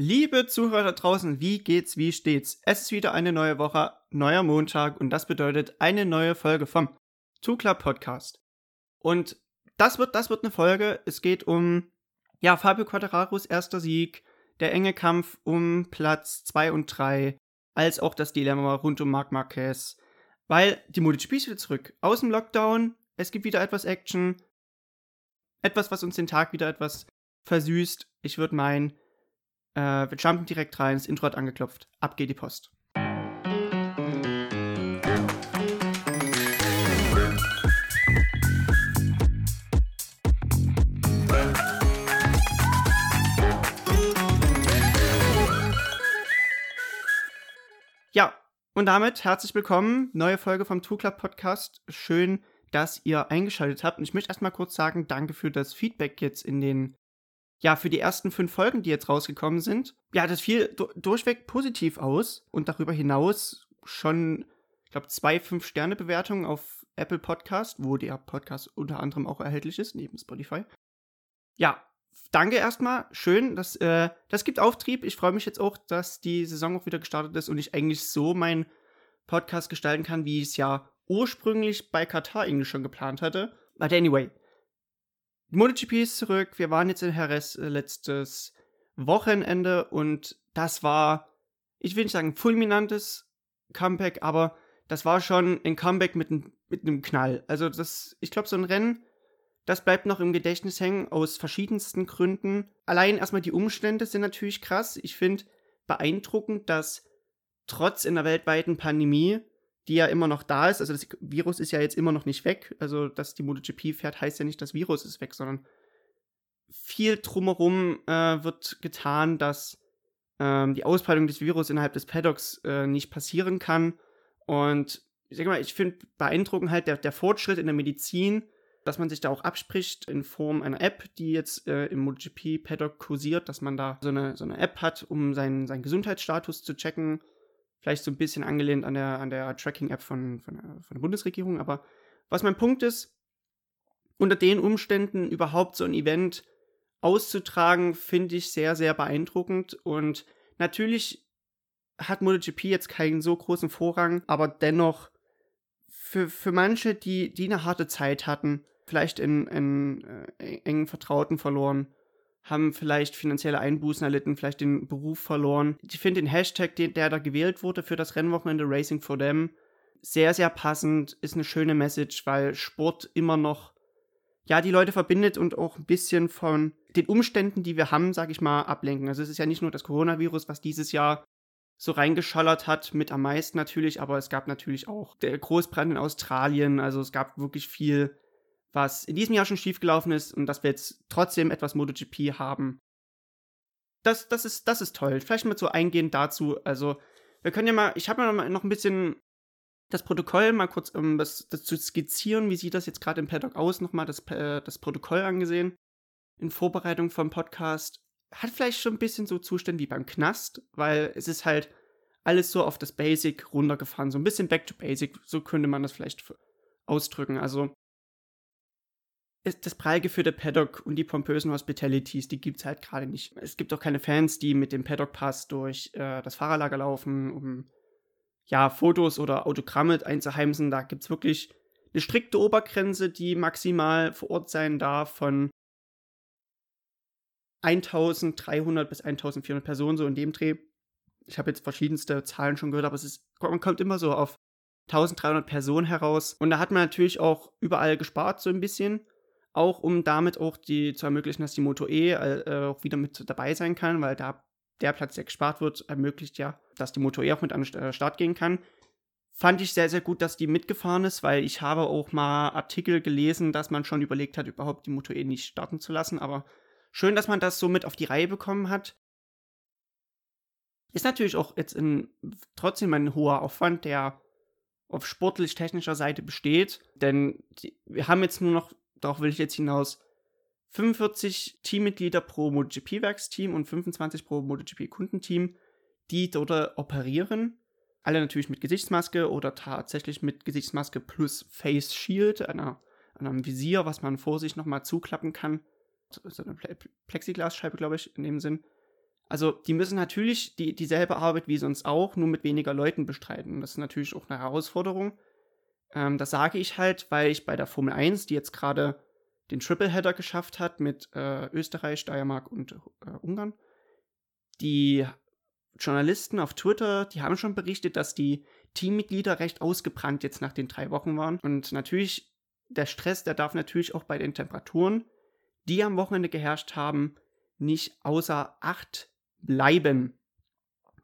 Liebe Zuhörer da draußen, wie geht's, wie steht's? Es ist wieder eine neue Woche, neuer Montag und das bedeutet eine neue Folge vom Club Podcast. Und das wird, das wird eine Folge. Es geht um, ja, Fabio Quadraros erster Sieg, der enge Kampf um Platz 2 und 3, als auch das Dilemma rund um Marc Marquez. Weil die MotoGP ist wieder zurück. Aus dem Lockdown, es gibt wieder etwas Action. Etwas, was uns den Tag wieder etwas versüßt. Ich würde meinen, äh, wir jumpen direkt rein, das Intro hat angeklopft. Ab geht die Post. Ja, und damit herzlich willkommen. Neue Folge vom Two Club Podcast. Schön, dass ihr eingeschaltet habt. Und ich möchte erstmal kurz sagen, danke für das Feedback jetzt in den, ja, für die ersten fünf Folgen, die jetzt rausgekommen sind. Ja, das fiel du durchweg positiv aus. Und darüber hinaus schon, ich glaube, zwei Fünf-Sterne-Bewertungen auf Apple Podcast, wo der Podcast unter anderem auch erhältlich ist, neben Spotify. Ja, danke erstmal. Schön. Das, äh, das gibt Auftrieb. Ich freue mich jetzt auch, dass die Saison auch wieder gestartet ist und ich eigentlich so meinen Podcast gestalten kann, wie ich es ja ursprünglich bei Katar eigentlich schon geplant hatte. But anyway. MotoGP ist zurück. Wir waren jetzt in Jerez äh, letztes Wochenende und das war, ich will nicht sagen fulminantes Comeback, aber das war schon ein Comeback mit, mit einem Knall. Also das, ich glaube, so ein Rennen das bleibt noch im Gedächtnis hängen aus verschiedensten Gründen. Allein erstmal die Umstände sind natürlich krass. Ich finde beeindruckend, dass trotz einer weltweiten Pandemie, die ja immer noch da ist, also das Virus ist ja jetzt immer noch nicht weg, also dass die MotoGP fährt, heißt ja nicht, das Virus ist weg, sondern viel drumherum äh, wird getan, dass ähm, die Ausbreitung des Virus innerhalb des Paddocks äh, nicht passieren kann. Und ich sag mal, ich finde beeindruckend halt der, der Fortschritt in der Medizin, dass man sich da auch abspricht in Form einer App, die jetzt äh, im MotoGP Paddock kursiert, dass man da so eine, so eine App hat, um seinen, seinen Gesundheitsstatus zu checken. Vielleicht so ein bisschen angelehnt an der, an der Tracking-App von, von, von der Bundesregierung. Aber was mein Punkt ist, unter den Umständen überhaupt so ein Event auszutragen, finde ich sehr, sehr beeindruckend. Und natürlich hat MotoGP jetzt keinen so großen Vorrang, aber dennoch für, für manche, die, die eine harte Zeit hatten, vielleicht in, einen äh, engen Vertrauten verloren, haben vielleicht finanzielle Einbußen erlitten, vielleicht den Beruf verloren. Ich finde den Hashtag, der da gewählt wurde für das Rennwochenende Racing for Them, sehr, sehr passend, ist eine schöne Message, weil Sport immer noch, ja, die Leute verbindet und auch ein bisschen von den Umständen, die wir haben, sag ich mal, ablenken. Also es ist ja nicht nur das Coronavirus, was dieses Jahr so reingeschallert hat, mit am meisten natürlich, aber es gab natürlich auch der Großbrand in Australien, also es gab wirklich viel, was in diesem Jahr schon schiefgelaufen ist und dass wir jetzt trotzdem etwas MotoGP haben. Das, das, ist, das ist toll. Vielleicht mal so eingehend dazu. Also, wir können ja mal, ich habe mal noch ein bisschen das Protokoll mal kurz, um das, das zu skizzieren, wie sieht das jetzt gerade im Paddock aus, nochmal das, äh, das Protokoll angesehen in Vorbereitung vom Podcast hat vielleicht schon ein bisschen so Zustände wie beim Knast, weil es ist halt alles so auf das Basic runtergefahren, so ein bisschen back to basic, so könnte man das vielleicht ausdrücken. Also das prall geführte Paddock und die pompösen Hospitalities, die gibt es halt gerade nicht. Es gibt auch keine Fans, die mit dem Paddock Pass durch äh, das Fahrerlager laufen, um ja, Fotos oder Autogramme einzuheimsen. Da gibt es wirklich eine strikte Obergrenze, die maximal vor Ort sein darf von 1300 bis 1400 Personen, so in dem Dreh. Ich habe jetzt verschiedenste Zahlen schon gehört, aber es ist, man kommt immer so auf 1300 Personen heraus. Und da hat man natürlich auch überall gespart, so ein bisschen. Auch um damit auch die zu ermöglichen, dass die Moto E äh, auch wieder mit dabei sein kann, weil da der Platz, der gespart wird, ermöglicht ja, dass die Moto E auch mit an den Start gehen kann. Fand ich sehr, sehr gut, dass die mitgefahren ist, weil ich habe auch mal Artikel gelesen, dass man schon überlegt hat, überhaupt die Moto E nicht starten zu lassen, aber schön, dass man das so mit auf die Reihe bekommen hat. Ist natürlich auch jetzt in, trotzdem ein hoher Aufwand, der auf sportlich-technischer Seite besteht, denn die, wir haben jetzt nur noch, darauf will ich jetzt hinaus, 45 Teammitglieder pro MotoGP-Werksteam und 25 pro MotoGP-Kundenteam, die dort operieren. Alle natürlich mit Gesichtsmaske oder tatsächlich mit Gesichtsmaske plus Face Shield, einer, einem Visier, was man vor sich nochmal zuklappen kann so eine Plexiglasscheibe, glaube ich, in dem Sinn. Also die müssen natürlich die, dieselbe Arbeit wie sonst auch, nur mit weniger Leuten bestreiten. Das ist natürlich auch eine Herausforderung. Ähm, das sage ich halt, weil ich bei der Formel 1, die jetzt gerade den Tripleheader geschafft hat mit äh, Österreich, Steiermark und äh, Ungarn, die Journalisten auf Twitter, die haben schon berichtet, dass die Teammitglieder recht ausgebrannt jetzt nach den drei Wochen waren. Und natürlich, der Stress, der darf natürlich auch bei den Temperaturen, die am Wochenende geherrscht haben, nicht außer Acht bleiben.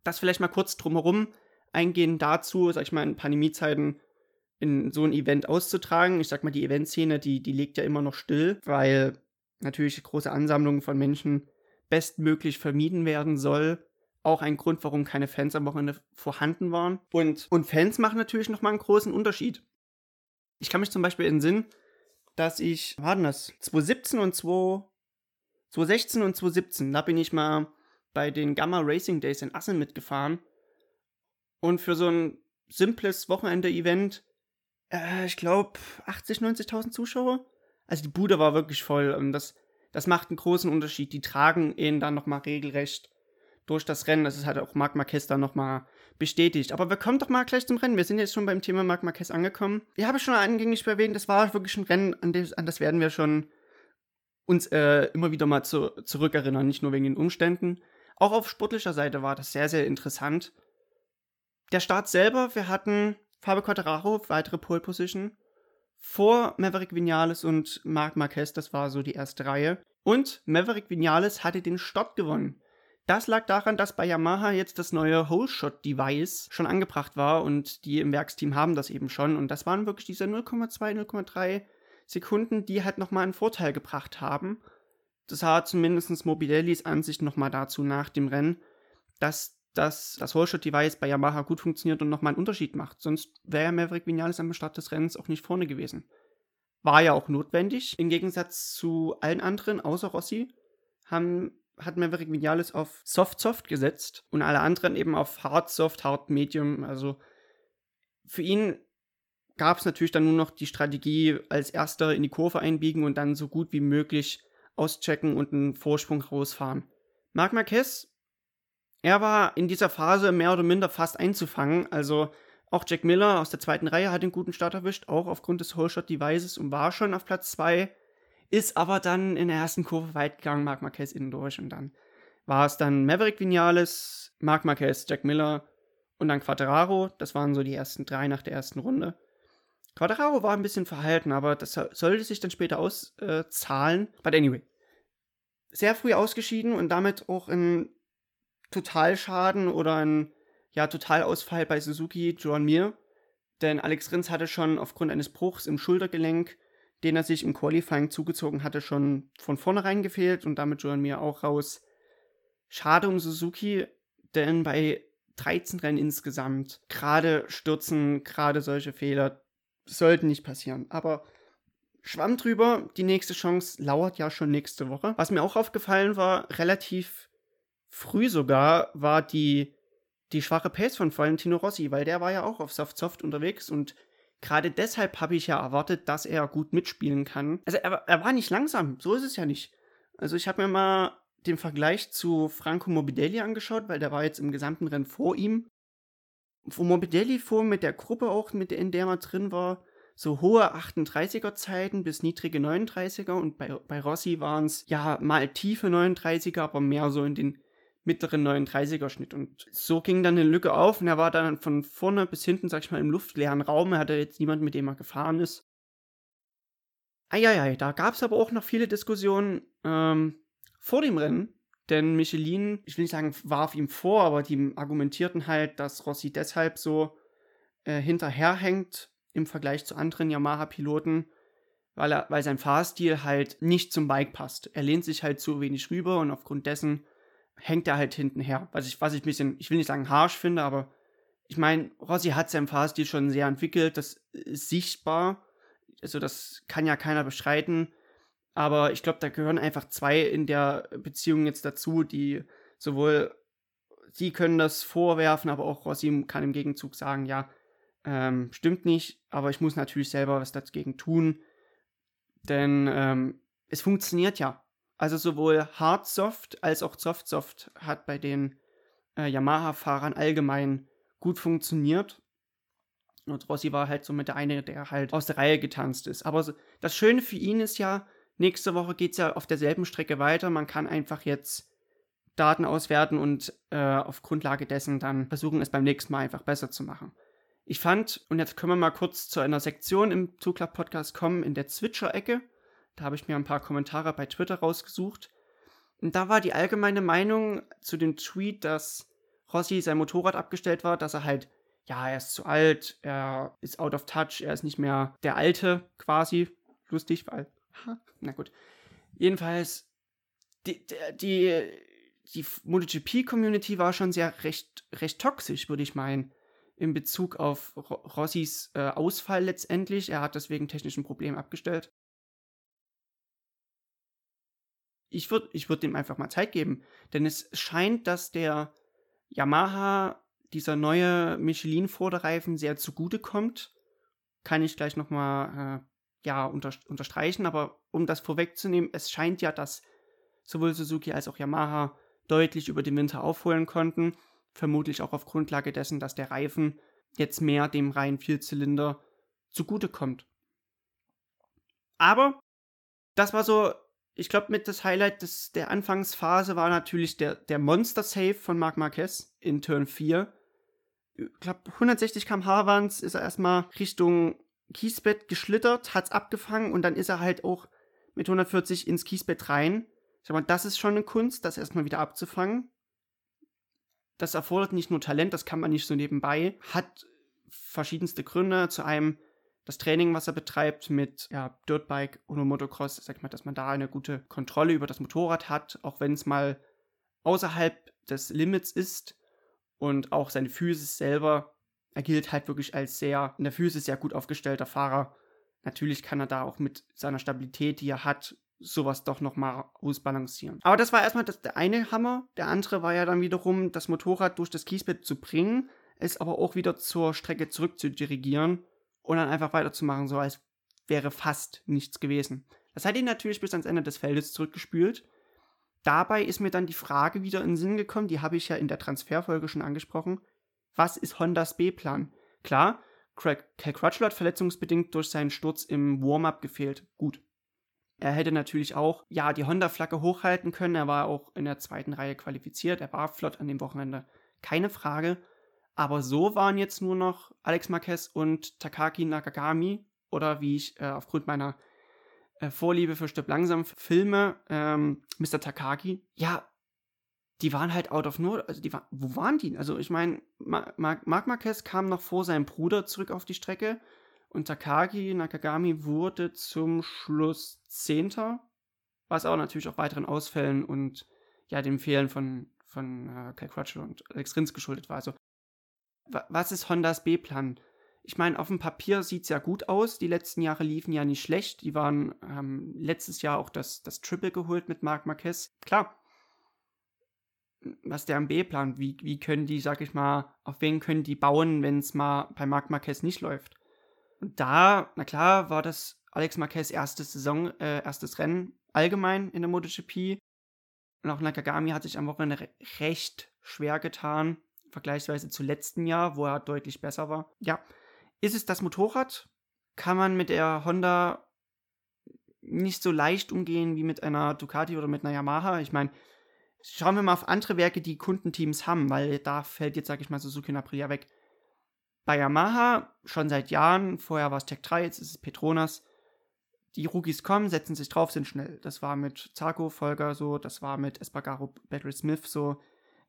Das vielleicht mal kurz drumherum eingehen dazu, sag ich mal, in Pandemiezeiten in so ein Event auszutragen. Ich sag mal, die Eventszene, die, die liegt ja immer noch still, weil natürlich große Ansammlungen von Menschen bestmöglich vermieden werden soll. Auch ein Grund, warum keine Fans am Wochenende vorhanden waren. Und, und Fans machen natürlich nochmal einen großen Unterschied. Ich kann mich zum Beispiel Sinn, dass ich, war denn das? 2017 und 2, 2016 und 2017, da bin ich mal bei den Gamma Racing Days in Assen mitgefahren. Und für so ein simples Wochenende-Event, äh, ich glaube, 80, 90.000 Zuschauer. Also die Bude war wirklich voll. Und das, das macht einen großen Unterschied. Die tragen ihn dann nochmal regelrecht durch das Rennen. Das ist halt auch Marc Marquez dann nochmal bestätigt. Aber wir kommen doch mal gleich zum Rennen. Wir sind jetzt schon beim Thema Marc Marquez angekommen. Ich habe schon eingängig erwähnt, das war wirklich ein Rennen, an das, an das werden wir schon uns äh, immer wieder mal zu, zurückerinnern. Nicht nur wegen den Umständen. Auch auf sportlicher Seite war das sehr, sehr interessant. Der Start selber, wir hatten Fabio Quattararo, weitere Pole Position. Vor Maverick Vinales und Marc Marquez, das war so die erste Reihe. Und Maverick Vinales hatte den Stopp gewonnen. Das lag daran, dass bei Yamaha jetzt das neue Whole-Shot-Device schon angebracht war und die im Werksteam haben das eben schon. Und das waren wirklich diese 0,2, 0,3 Sekunden, die halt nochmal einen Vorteil gebracht haben. Das sah zumindest Mobidellis Ansicht nochmal dazu nach dem Rennen, dass das, das Whole-Shot-Device bei Yamaha gut funktioniert und nochmal einen Unterschied macht. Sonst wäre Maverick Vinales am Start des Rennens auch nicht vorne gewesen. War ja auch notwendig. Im Gegensatz zu allen anderen, außer Rossi, haben hat Maverick Vinales auf Soft Soft gesetzt und alle anderen eben auf Hard Soft, Hard Medium. Also für ihn gab es natürlich dann nur noch die Strategie, als erster in die Kurve einbiegen und dann so gut wie möglich auschecken und einen Vorsprung rausfahren. Marc Marquez, er war in dieser Phase mehr oder minder fast einzufangen. Also auch Jack Miller aus der zweiten Reihe hat einen guten Start erwischt, auch aufgrund des Whole Shot Devices und war schon auf Platz 2 ist aber dann in der ersten Kurve weit gegangen, Marc Marquez innen durch und dann war es dann Maverick Vinales, Marc Marquez, Jack Miller und dann Quadraro. Das waren so die ersten drei nach der ersten Runde. Quadraro war ein bisschen verhalten, aber das sollte sich dann später auszahlen. Äh, But anyway. Sehr früh ausgeschieden und damit auch ein Totalschaden oder ein ja, Totalausfall bei Suzuki John Mir. Denn Alex Rins hatte schon aufgrund eines Bruchs im Schultergelenk den er sich im Qualifying zugezogen hatte, schon von vornherein gefehlt und damit Joan Mir auch raus. Schade um Suzuki, denn bei 13 Rennen insgesamt, gerade Stürzen, gerade solche Fehler sollten nicht passieren. Aber schwamm drüber, die nächste Chance lauert ja schon nächste Woche. Was mir auch aufgefallen war, relativ früh sogar, war die, die schwache Pace von Valentino Rossi, weil der war ja auch auf Soft Soft unterwegs und Gerade deshalb habe ich ja erwartet, dass er gut mitspielen kann. Also er, er war nicht langsam, so ist es ja nicht. Also ich habe mir mal den Vergleich zu Franco Morbidelli angeschaut, weil der war jetzt im gesamten Rennen vor ihm. Wo Morbidelli fuhr mit der Gruppe auch, mit der, in der man drin war, so hohe 38er Zeiten bis niedrige 39er und bei, bei Rossi waren es ja mal tiefe 39er, aber mehr so in den mittleren 39er Schnitt. Und so ging dann eine Lücke auf und er war dann von vorne bis hinten, sag ich mal, im luftleeren Raum. Er hatte jetzt niemanden, mit dem er gefahren ist. Eieiei, da gab es aber auch noch viele Diskussionen ähm, vor dem Rennen. Denn Michelin, ich will nicht sagen, warf ihm vor, aber die argumentierten halt, dass Rossi deshalb so äh, hinterherhängt im Vergleich zu anderen Yamaha-Piloten, weil, weil sein Fahrstil halt nicht zum Bike passt. Er lehnt sich halt zu wenig rüber und aufgrund dessen hängt er halt hinten her. Was ich, was ich ein bisschen, ich will nicht sagen harsh finde, aber ich meine, Rossi hat seinen Fahrstil schon sehr entwickelt, das ist sichtbar. Also, das kann ja keiner bestreiten. Aber ich glaube, da gehören einfach zwei in der Beziehung jetzt dazu, die sowohl sie können das vorwerfen, aber auch Rossi kann im Gegenzug sagen, ja, ähm, stimmt nicht, aber ich muss natürlich selber was dagegen tun. Denn ähm, es funktioniert ja. Also sowohl Hard Soft als auch Soft Soft hat bei den äh, Yamaha-Fahrern allgemein gut funktioniert. Und Rossi war halt somit der eine, der halt aus der Reihe getanzt ist. Aber das Schöne für ihn ist ja, nächste Woche geht es ja auf derselben Strecke weiter. Man kann einfach jetzt Daten auswerten und äh, auf Grundlage dessen dann versuchen, es beim nächsten Mal einfach besser zu machen. Ich fand, und jetzt können wir mal kurz zu einer Sektion im Zugler-Podcast kommen, in der Zwitscher-Ecke. Da habe ich mir ein paar Kommentare bei Twitter rausgesucht. Und da war die allgemeine Meinung zu dem Tweet, dass Rossi sein Motorrad abgestellt war, dass er halt, ja, er ist zu alt, er ist out of touch, er ist nicht mehr der Alte quasi. Lustig, weil, ha, na gut. Jedenfalls, die, die, die MotoGP-Community war schon sehr recht, recht toxisch, würde ich meinen, in Bezug auf Rossis äh, Ausfall letztendlich. Er hat deswegen technischen Problem abgestellt. Ich würde ich würd ihm einfach mal Zeit geben, denn es scheint, dass der Yamaha dieser neue Michelin-Vorderreifen sehr zugute kommt. Kann ich gleich nochmal äh, ja, unter, unterstreichen, aber um das vorwegzunehmen, es scheint ja, dass sowohl Suzuki als auch Yamaha deutlich über den Winter aufholen konnten. Vermutlich auch auf Grundlage dessen, dass der Reifen jetzt mehr dem reinen Vierzylinder zugutekommt. Aber das war so, ich glaube, mit das Highlight des, der Anfangsphase war natürlich der, der Monster-Save von Marc Marquez in Turn 4. Ich glaube, 160 km/h waren ist er erstmal Richtung Kiesbett geschlittert, hat es abgefangen und dann ist er halt auch mit 140 ins Kiesbett rein. Ich sag mal, das ist schon eine Kunst, das erstmal wieder abzufangen. Das erfordert nicht nur Talent, das kann man nicht so nebenbei. Hat verschiedenste Gründe. Zu einem das Training, was er betreibt mit ja, Dirtbike oder Motocross, sag ich mal, dass man da eine gute Kontrolle über das Motorrad hat, auch wenn es mal außerhalb des Limits ist. Und auch seine Physis selber, er gilt halt wirklich als sehr, in der Physis sehr gut aufgestellter Fahrer. Natürlich kann er da auch mit seiner Stabilität, die er hat, sowas doch nochmal ausbalancieren. Aber das war erstmal das, der eine Hammer. Der andere war ja dann wiederum, das Motorrad durch das Kiesbett zu bringen, es aber auch wieder zur Strecke zurück zu dirigieren und dann einfach weiterzumachen, so als wäre fast nichts gewesen. Das hat ihn natürlich bis ans Ende des Feldes zurückgespült. Dabei ist mir dann die Frage wieder in den Sinn gekommen, die habe ich ja in der Transferfolge schon angesprochen. Was ist Hondas B-Plan? Klar, Craig, Cal Crutchlow hat verletzungsbedingt durch seinen Sturz im Warm-up gefehlt. Gut, er hätte natürlich auch, ja, die Honda-Flagge hochhalten können. Er war auch in der zweiten Reihe qualifiziert. Er war flott an dem Wochenende. Keine Frage. Aber so waren jetzt nur noch Alex Marquez und Takaki Nakagami. Oder wie ich äh, aufgrund meiner äh, Vorliebe für Stück langsam Filme, ähm, Mr. Takaki. Ja, die waren halt out of nowhere. Also die war, wo waren die? Also ich meine, Marc Marquez kam noch vor seinem Bruder zurück auf die Strecke und Takagi Nakagami wurde zum Schluss Zehnter, was auch natürlich auch weiteren Ausfällen und ja, dem Fehlen von, von äh, Kai Crutchlow und Alex Rins geschuldet war. Also, was ist Hondas B-Plan? Ich meine, auf dem Papier sieht es ja gut aus. Die letzten Jahre liefen ja nicht schlecht. Die waren ähm, letztes Jahr auch das, das Triple geholt mit Marc Marquez. Klar. Was der am B-Plan? Wie, wie können die, sag ich mal, auf wen können die bauen, wenn es mal bei Marc Marquez nicht läuft? Und da, na klar, war das Alex Marquez erstes Saison, äh, erstes Rennen allgemein in der MotoGP. Und auch Nakagami hat sich am Wochenende re recht schwer getan, vergleichsweise zu letztem Jahr, wo er deutlich besser war. Ja, ist es das Motorrad? Kann man mit der Honda nicht so leicht umgehen wie mit einer Ducati oder mit einer Yamaha? Ich meine, schauen wir mal auf andere Werke, die Kundenteams haben, weil da fällt jetzt, sag ich mal, Suzuki und Aprilia weg bei Yamaha schon seit Jahren, vorher war es Tech 3, jetzt ist es Petronas. Die Rookies kommen, setzen sich drauf, sind schnell. Das war mit Zarko Folger so, das war mit Espargaro Battery Smith so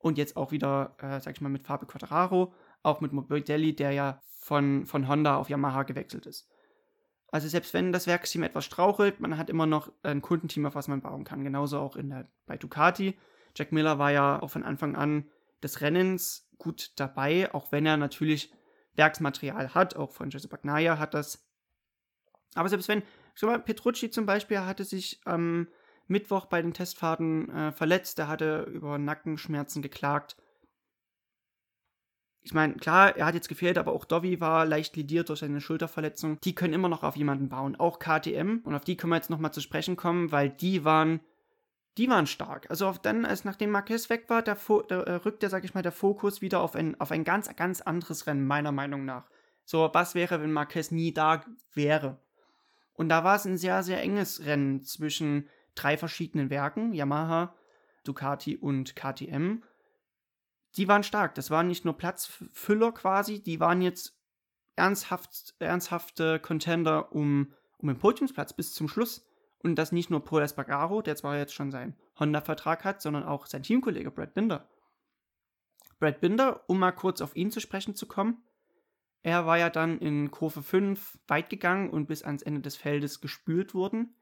und jetzt auch wieder, äh, sag ich mal, mit Fabio Quattararo, auch mit Morbidelli, der ja von, von Honda auf Yamaha gewechselt ist. Also selbst wenn das Werksteam etwas strauchelt, man hat immer noch ein Kundenteam, auf was man bauen kann. Genauso auch in der, bei Ducati. Jack Miller war ja auch von Anfang an des Rennens gut dabei, auch wenn er natürlich Werksmaterial hat. Auch Francesco Bagnaia hat das. Aber selbst wenn, schau mal, Petrucci zum Beispiel hatte sich am Mittwoch bei den Testfahrten äh, verletzt, er hatte über Nackenschmerzen geklagt. Ich meine, klar, er hat jetzt gefehlt, aber auch Dovi war leicht lidiert durch seine Schulterverletzung. Die können immer noch auf jemanden bauen, auch KTM. Und auf die können wir jetzt nochmal zu sprechen kommen, weil die waren die waren stark. Also dann, als nachdem Marquez weg war, da, da äh, rückte, sag ich mal, der Fokus wieder auf ein, auf ein ganz, ganz anderes Rennen, meiner Meinung nach. So, was wäre, wenn Marquez nie da wäre? Und da war es ein sehr, sehr enges Rennen zwischen drei verschiedenen Werken, Yamaha, Ducati und KTM. Die waren stark. Das waren nicht nur Platzfüller quasi, die waren jetzt ernsthaft, ernsthafte Contender um, um den Podiumsplatz bis zum Schluss. Und das nicht nur Paul Espargaro, der zwar jetzt schon seinen Honda-Vertrag hat, sondern auch sein Teamkollege Brad Binder. Brad Binder, um mal kurz auf ihn zu sprechen zu kommen, er war ja dann in Kurve 5 weit gegangen und bis ans Ende des Feldes gespült worden.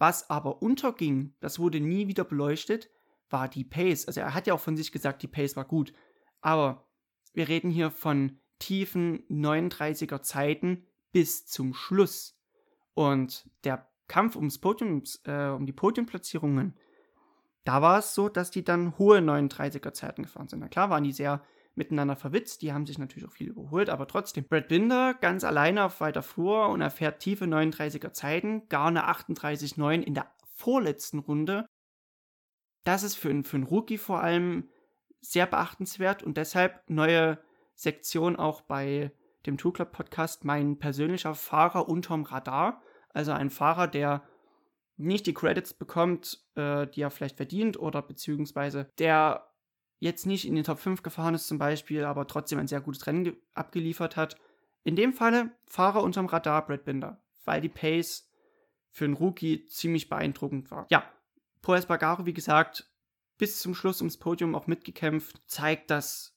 Was aber unterging, das wurde nie wieder beleuchtet, war die Pace. Also er hat ja auch von sich gesagt, die Pace war gut. Aber wir reden hier von tiefen 39er Zeiten bis zum Schluss. Und der Kampf ums Podium, äh, um die Podiumplatzierungen, da war es so, dass die dann hohe 39er Zeiten gefahren sind. Na klar waren die sehr miteinander verwitzt, die haben sich natürlich auch viel überholt, aber trotzdem. Brad Binder ganz alleine auf weiter Flur und er fährt tiefe 39er Zeiten, gar eine 38,9 in der vorletzten Runde. Das ist für, für einen Rookie vor allem sehr beachtenswert und deshalb neue Sektion auch bei dem Tour Club Podcast mein persönlicher Fahrer unterm Radar. Also ein Fahrer, der nicht die Credits bekommt, äh, die er vielleicht verdient oder beziehungsweise der jetzt nicht in den Top 5 gefahren ist zum Beispiel, aber trotzdem ein sehr gutes Rennen abgeliefert hat. In dem Falle Fahrer unterm Radar Brad Binder, weil die Pace für einen Rookie ziemlich beeindruckend war. Ja, Paul Espargaro, wie gesagt, bis zum Schluss ums Podium auch mitgekämpft, zeigt, dass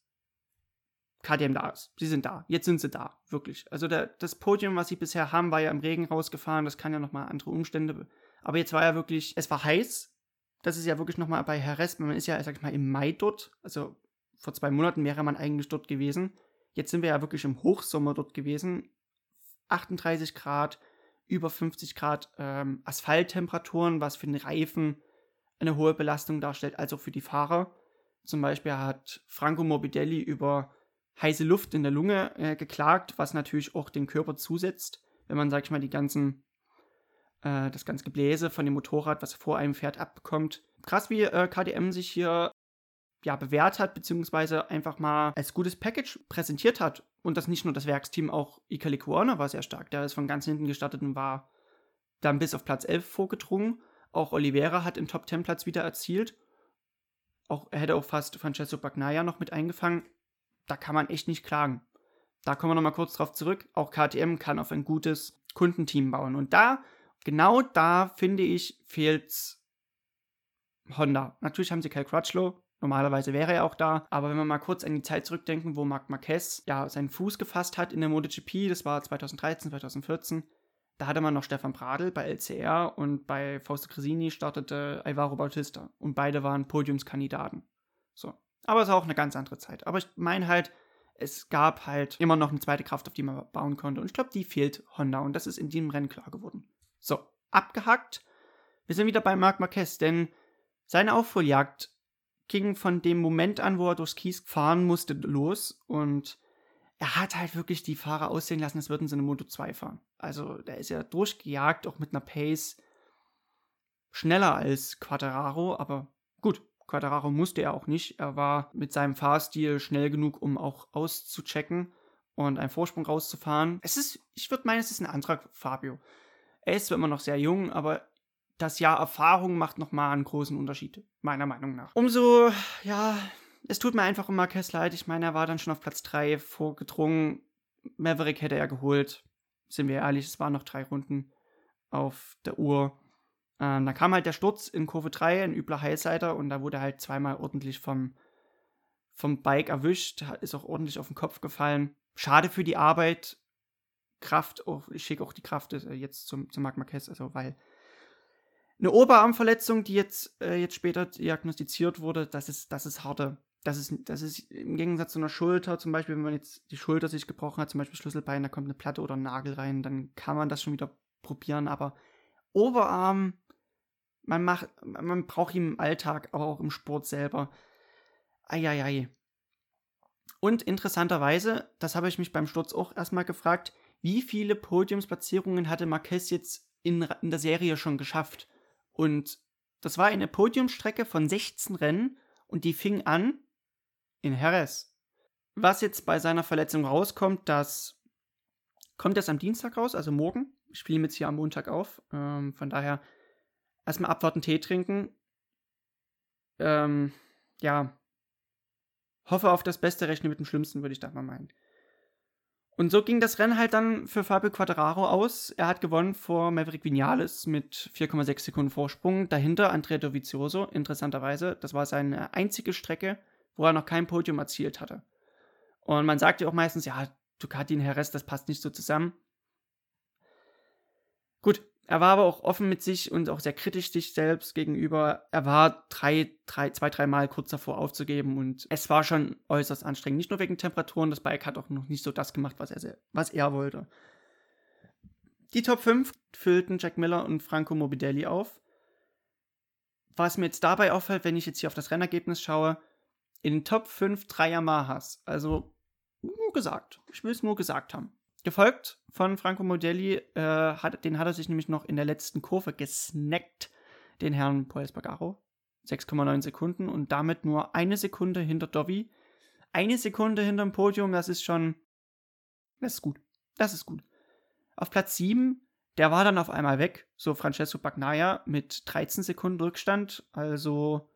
KTM da ist. Sie sind da. Jetzt sind sie da. Wirklich. Also der, das Podium, was sie bisher haben, war ja im Regen rausgefahren. Das kann ja nochmal andere Umstände. Aber jetzt war ja wirklich, es war heiß. Das ist ja wirklich nochmal bei Herr Man ist ja, sag ich mal, im Mai dort. Also vor zwei Monaten wäre man eigentlich dort gewesen. Jetzt sind wir ja wirklich im Hochsommer dort gewesen. 38 Grad, über 50 Grad ähm, Asphalttemperaturen, was für den Reifen eine hohe Belastung darstellt, als auch für die Fahrer. Zum Beispiel hat Franco Morbidelli über heiße Luft in der Lunge äh, geklagt, was natürlich auch dem Körper zusetzt, wenn man, sag ich mal, die ganzen, äh, das ganze Gebläse von dem Motorrad, was vor einem fährt, abbekommt. Krass, wie äh, KDM sich hier ja, bewährt hat, beziehungsweise einfach mal als gutes Package präsentiert hat. Und das nicht nur das Werksteam, auch Ika Likuana war sehr stark. Der ist von ganz hinten gestartet und war dann bis auf Platz 11 vorgedrungen. Auch Oliveira hat den Top 10 Platz wieder erzielt. Auch, er hätte auch fast Francesco Bagnaia noch mit eingefangen da kann man echt nicht klagen. Da kommen wir nochmal kurz drauf zurück. Auch KTM kann auf ein gutes Kundenteam bauen. Und da, genau da, finde ich, fehlt Honda. Natürlich haben sie Cal Crutchlow. Normalerweise wäre er auch da. Aber wenn wir mal kurz an die Zeit zurückdenken, wo Marc Marquez ja seinen Fuß gefasst hat in der MotoGP, das war 2013, 2014, da hatte man noch Stefan Bradl bei LCR und bei Fausto Cresini startete Alvaro Bautista. Und beide waren Podiumskandidaten. So. Aber es ist auch eine ganz andere Zeit. Aber ich meine halt, es gab halt immer noch eine zweite Kraft, auf die man bauen konnte. Und ich glaube, die fehlt Honda. Und das ist in diesem Rennen klar geworden. So, abgehackt. Wir sind wieder bei Marc Marquez, denn seine Aufholjagd ging von dem Moment an, wo er durchs Kies fahren musste, los. Und er hat halt wirklich die Fahrer aussehen lassen, als würden sie eine Moto 2 fahren. Also, der ist ja durchgejagt, auch mit einer Pace schneller als Quattararo, aber gut, Quadraro musste er auch nicht. Er war mit seinem Fahrstil schnell genug, um auch auszuchecken und einen Vorsprung rauszufahren. Es ist, ich würde meinen, es ist ein Antrag Fabio. Er ist zwar immer noch sehr jung, aber das Jahr Erfahrung macht nochmal einen großen Unterschied, meiner Meinung nach. Umso, ja, es tut mir einfach um Marquez leid. Ich meine, er war dann schon auf Platz 3 vorgedrungen. Maverick hätte er geholt. Sind wir ehrlich, es waren noch drei Runden auf der Uhr. Ähm, da kam halt der Sturz in Kurve 3, ein übler Highsider, und da wurde halt zweimal ordentlich vom, vom Bike erwischt, ist auch ordentlich auf den Kopf gefallen. Schade für die Arbeit. Kraft, oh, ich schicke auch die Kraft äh, jetzt zum, zum Marc Marquez, also weil eine Oberarmverletzung, die jetzt, äh, jetzt später diagnostiziert wurde, das ist, das ist harte. Das ist, das ist im Gegensatz zu einer Schulter, zum Beispiel, wenn man jetzt die Schulter sich gebrochen hat, zum Beispiel Schlüsselbein, da kommt eine Platte oder ein Nagel rein, dann kann man das schon wieder probieren, aber Oberarm man macht, man braucht ihn im Alltag, aber auch im Sport selber. Eieiei. Und interessanterweise, das habe ich mich beim Sturz auch erstmal gefragt, wie viele Podiumsplatzierungen hatte Marquez jetzt in, in der Serie schon geschafft? Und Das war eine Podiumstrecke von 16 Rennen und die fing an in Jerez. Was jetzt bei seiner Verletzung rauskommt, das kommt erst am Dienstag raus, also morgen. Ich spiele jetzt hier am Montag auf. Ähm, von daher erstmal abwarten, Tee trinken. Ähm, ja. Hoffe auf das Beste, rechne mit dem Schlimmsten, würde ich da mal meinen. Und so ging das Rennen halt dann für Fabio Quattararo aus. Er hat gewonnen vor Maverick Vinales mit 4,6 Sekunden Vorsprung. Dahinter Andrea Dovizioso, interessanterweise. Das war seine einzige Strecke, wo er noch kein Podium erzielt hatte. Und man sagt ja auch meistens, ja, Ducati und Heres, das passt nicht so zusammen. Gut, er war aber auch offen mit sich und auch sehr kritisch sich selbst gegenüber. Er war drei, drei, zwei, dreimal kurz davor aufzugeben und es war schon äußerst anstrengend. Nicht nur wegen Temperaturen, das Bike hat auch noch nicht so das gemacht, was er, was er wollte. Die Top 5 füllten Jack Miller und Franco Morbidelli auf. Was mir jetzt dabei auffällt, wenn ich jetzt hier auf das Rennergebnis schaue, in den Top 5 drei Yamahas. Also nur gesagt. Ich will es nur gesagt haben. Gefolgt von Franco Modelli, äh, hat, den hat er sich nämlich noch in der letzten Kurve gesnackt, den Herrn Paul Espargaro. 6,9 Sekunden und damit nur eine Sekunde hinter Dovi. Eine Sekunde hinter dem Podium, das ist schon. Das ist gut. Das ist gut. Auf Platz 7, der war dann auf einmal weg. So Francesco Bagnaia mit 13 Sekunden Rückstand. Also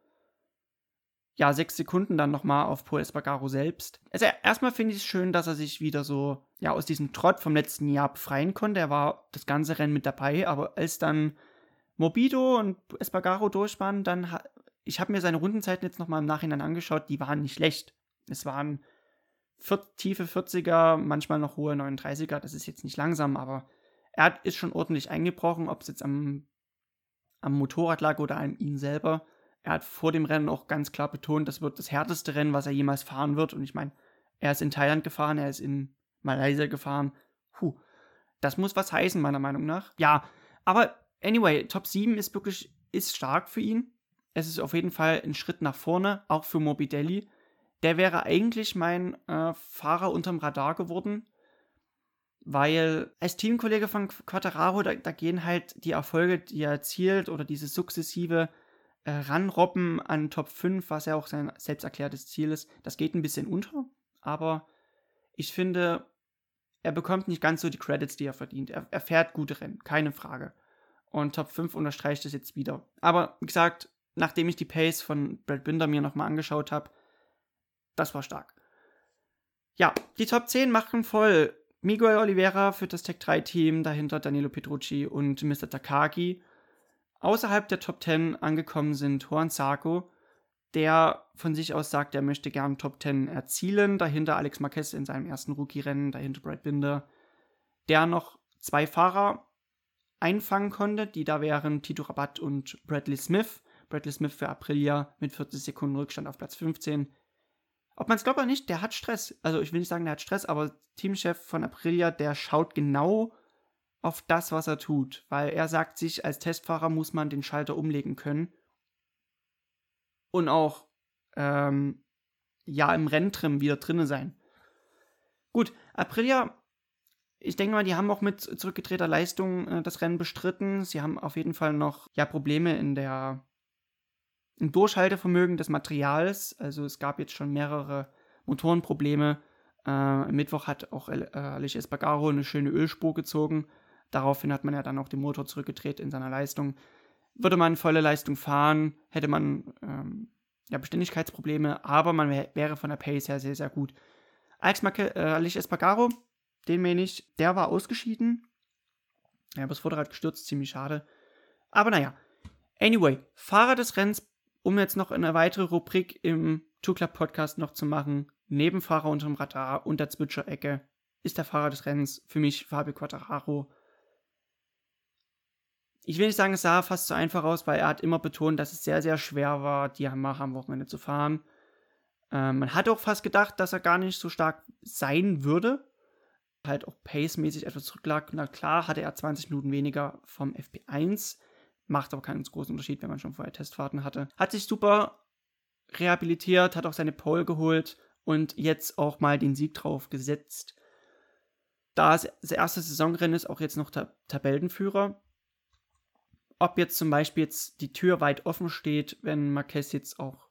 ja, sechs Sekunden dann nochmal auf Paul Espargaro selbst. Also erstmal finde ich es schön, dass er sich wieder so, ja, aus diesem Trott vom letzten Jahr befreien konnte. Er war das ganze Rennen mit dabei, aber als dann Mobido und Espargaro durch waren, dann, ich habe mir seine Rundenzeiten jetzt nochmal im Nachhinein angeschaut, die waren nicht schlecht. Es waren vier, tiefe 40er, manchmal noch hohe 39er, das ist jetzt nicht langsam, aber er ist schon ordentlich eingebrochen, ob es jetzt am, am Motorrad lag oder an ihm selber er hat vor dem Rennen auch ganz klar betont, das wird das härteste Rennen, was er jemals fahren wird. Und ich meine, er ist in Thailand gefahren, er ist in Malaysia gefahren. Puh, das muss was heißen, meiner Meinung nach. Ja, aber anyway, Top 7 ist wirklich ist stark für ihn. Es ist auf jeden Fall ein Schritt nach vorne, auch für Morbidelli. Der wäre eigentlich mein äh, Fahrer unterm Radar geworden, weil als Teamkollege von Quattararo, da, da, gehen halt die Erfolge, die er erzielt oder diese sukzessive äh, ranrobben an Top 5, was ja auch sein selbst erklärtes Ziel ist, das geht ein bisschen unter. Aber ich finde, er bekommt nicht ganz so die Credits, die er verdient. Er, er fährt gute Rennen, keine Frage. Und Top 5 unterstreicht es jetzt wieder. Aber wie gesagt, nachdem ich die Pace von Brad Binder mir nochmal angeschaut habe, das war stark. Ja, die Top 10 machen voll. Miguel Oliveira für das Tech 3 Team, dahinter Danilo Petrucci und Mr. Takagi. Außerhalb der Top 10 angekommen sind Juan Sarko, der von sich aus sagt, er möchte gern Top 10 erzielen. Dahinter Alex Marquez in seinem ersten Rookie-Rennen, dahinter Brad Binder, der noch zwei Fahrer einfangen konnte, die da wären Tito Rabatt und Bradley Smith. Bradley Smith für Aprilia mit 40 Sekunden Rückstand auf Platz 15. Ob man es glaubt oder nicht, der hat Stress. Also ich will nicht sagen, der hat Stress, aber Teamchef von Aprilia, der schaut genau auf das, was er tut, weil er sagt sich, als Testfahrer muss man den Schalter umlegen können und auch ähm, ja im Renntrim wieder drinne sein. Gut, Aprilia, ich denke mal, die haben auch mit zurückgedrehter Leistung äh, das Rennen bestritten. Sie haben auf jeden Fall noch ja Probleme in der im Durchhaltevermögen des Materials. Also es gab jetzt schon mehrere Motorenprobleme. Äh, am Mittwoch hat auch äh, Alicia Espargaro eine schöne Ölspur gezogen. Daraufhin hat man ja dann auch den Motor zurückgedreht in seiner Leistung. Würde man volle Leistung fahren, hätte man ähm, ja, Beständigkeitsprobleme, aber man wär, wäre von der Pace her sehr, sehr gut. Alex Marque, äh, Alex Espargaro, den meine ich, der war ausgeschieden. Er hat das Vorderrad gestürzt, ziemlich schade. Aber naja. Anyway, Fahrer des Rennens, um jetzt noch eine weitere Rubrik im Two Club Podcast noch zu machen, Nebenfahrer unterm Radar und der Zwitscher-Ecke, ist der Fahrer des Rennens für mich Fabio Quattararo ich will nicht sagen, es sah fast so einfach aus, weil er hat immer betont, dass es sehr, sehr schwer war, die Yamaha am Wochenende zu fahren. Ähm, man hat auch fast gedacht, dass er gar nicht so stark sein würde. Halt auch pacemäßig etwas zurücklag. Na klar, hatte er 20 Minuten weniger vom FP1. Macht aber keinen großen Unterschied, wenn man schon vorher Testfahrten hatte. Hat sich super rehabilitiert, hat auch seine Pole geholt und jetzt auch mal den Sieg drauf gesetzt. Da es das erste Saisonrennen ist, auch jetzt noch Tab Tabellenführer ob jetzt zum Beispiel jetzt die Tür weit offen steht, wenn Marquez jetzt auch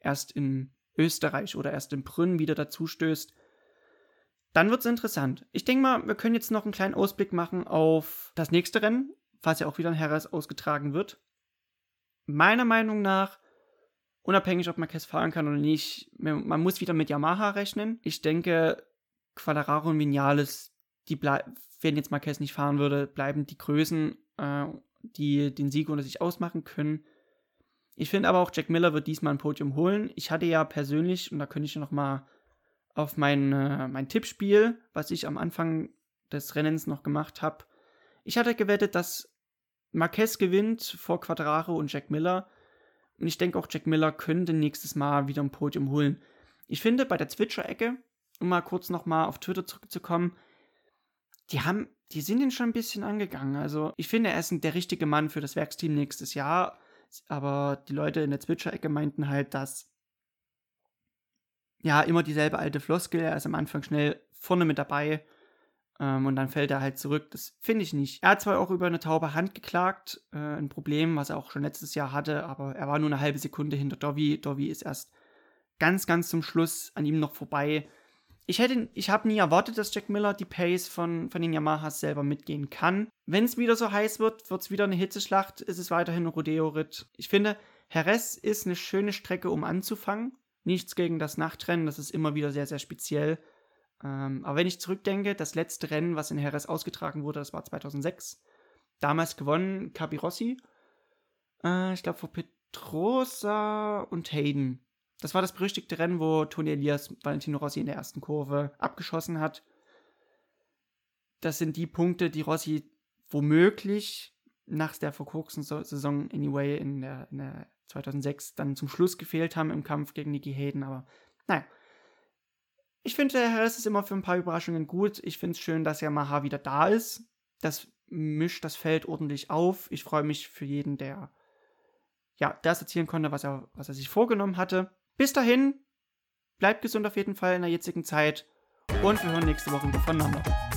erst in Österreich oder erst in Brünn wieder dazu stößt, dann wird es interessant. Ich denke mal, wir können jetzt noch einen kleinen Ausblick machen auf das nächste Rennen, falls ja auch wieder ein Heras ausgetragen wird. Meiner Meinung nach, unabhängig ob Marquez fahren kann oder nicht, man muss wieder mit Yamaha rechnen. Ich denke, Quadraro und Vinales, die wenn jetzt Marquez nicht fahren würde, bleiben die Größen, äh, die den Sieg unter sich ausmachen können. Ich finde aber auch, Jack Miller wird diesmal ein Podium holen. Ich hatte ja persönlich, und da könnte ich noch mal auf mein, äh, mein Tippspiel, was ich am Anfang des Rennens noch gemacht habe, ich hatte gewettet, dass Marquez gewinnt vor Quadraro und Jack Miller. Und ich denke auch, Jack Miller könnte nächstes Mal wieder ein Podium holen. Ich finde, bei der Zwitscher-Ecke, um mal kurz nochmal auf Twitter zurückzukommen, die haben, die sind ihn schon ein bisschen angegangen. Also, ich finde, er ist der richtige Mann für das Werksteam nächstes Jahr. Aber die Leute in der Zwitscher-Ecke meinten halt, dass ja immer dieselbe alte Floskel, er ist am Anfang schnell vorne mit dabei ähm, und dann fällt er halt zurück. Das finde ich nicht. Er hat zwar auch über eine taube Hand geklagt, äh, ein Problem, was er auch schon letztes Jahr hatte, aber er war nur eine halbe Sekunde hinter Dovi. Dovi ist erst ganz, ganz zum Schluss an ihm noch vorbei. Ich ich habe nie erwartet, dass Jack Miller die Pace von, von den Yamahas selber mitgehen kann. Wenn es wieder so heiß wird, wird es wieder eine Hitzeschlacht, ist es weiterhin ein Rodeo-Ritt. Ich finde, Jerez ist eine schöne Strecke, um anzufangen. Nichts gegen das Nachtrennen, das ist immer wieder sehr, sehr speziell. Ähm, aber wenn ich zurückdenke, das letzte Rennen, was in Jerez ausgetragen wurde, das war 2006. Damals gewonnen Capirossi. Äh, ich glaube vor Petrosa und Hayden. Das war das berüchtigte Rennen, wo Toni Elias Valentino Rossi in der ersten Kurve abgeschossen hat. Das sind die Punkte, die Rossi womöglich nach der verkorksten Saison anyway in der, in der 2006 dann zum Schluss gefehlt haben im Kampf gegen Nicky Hayden. Aber naja, ich finde, der Harris ist immer für ein paar Überraschungen gut. Ich finde es schön, dass Yamaha wieder da ist. Das mischt das Feld ordentlich auf. Ich freue mich für jeden, der ja, das erzielen konnte, was er, was er sich vorgenommen hatte. Bis dahin, bleibt gesund auf jeden Fall in der jetzigen Zeit und wir hören nächste Woche voneinander.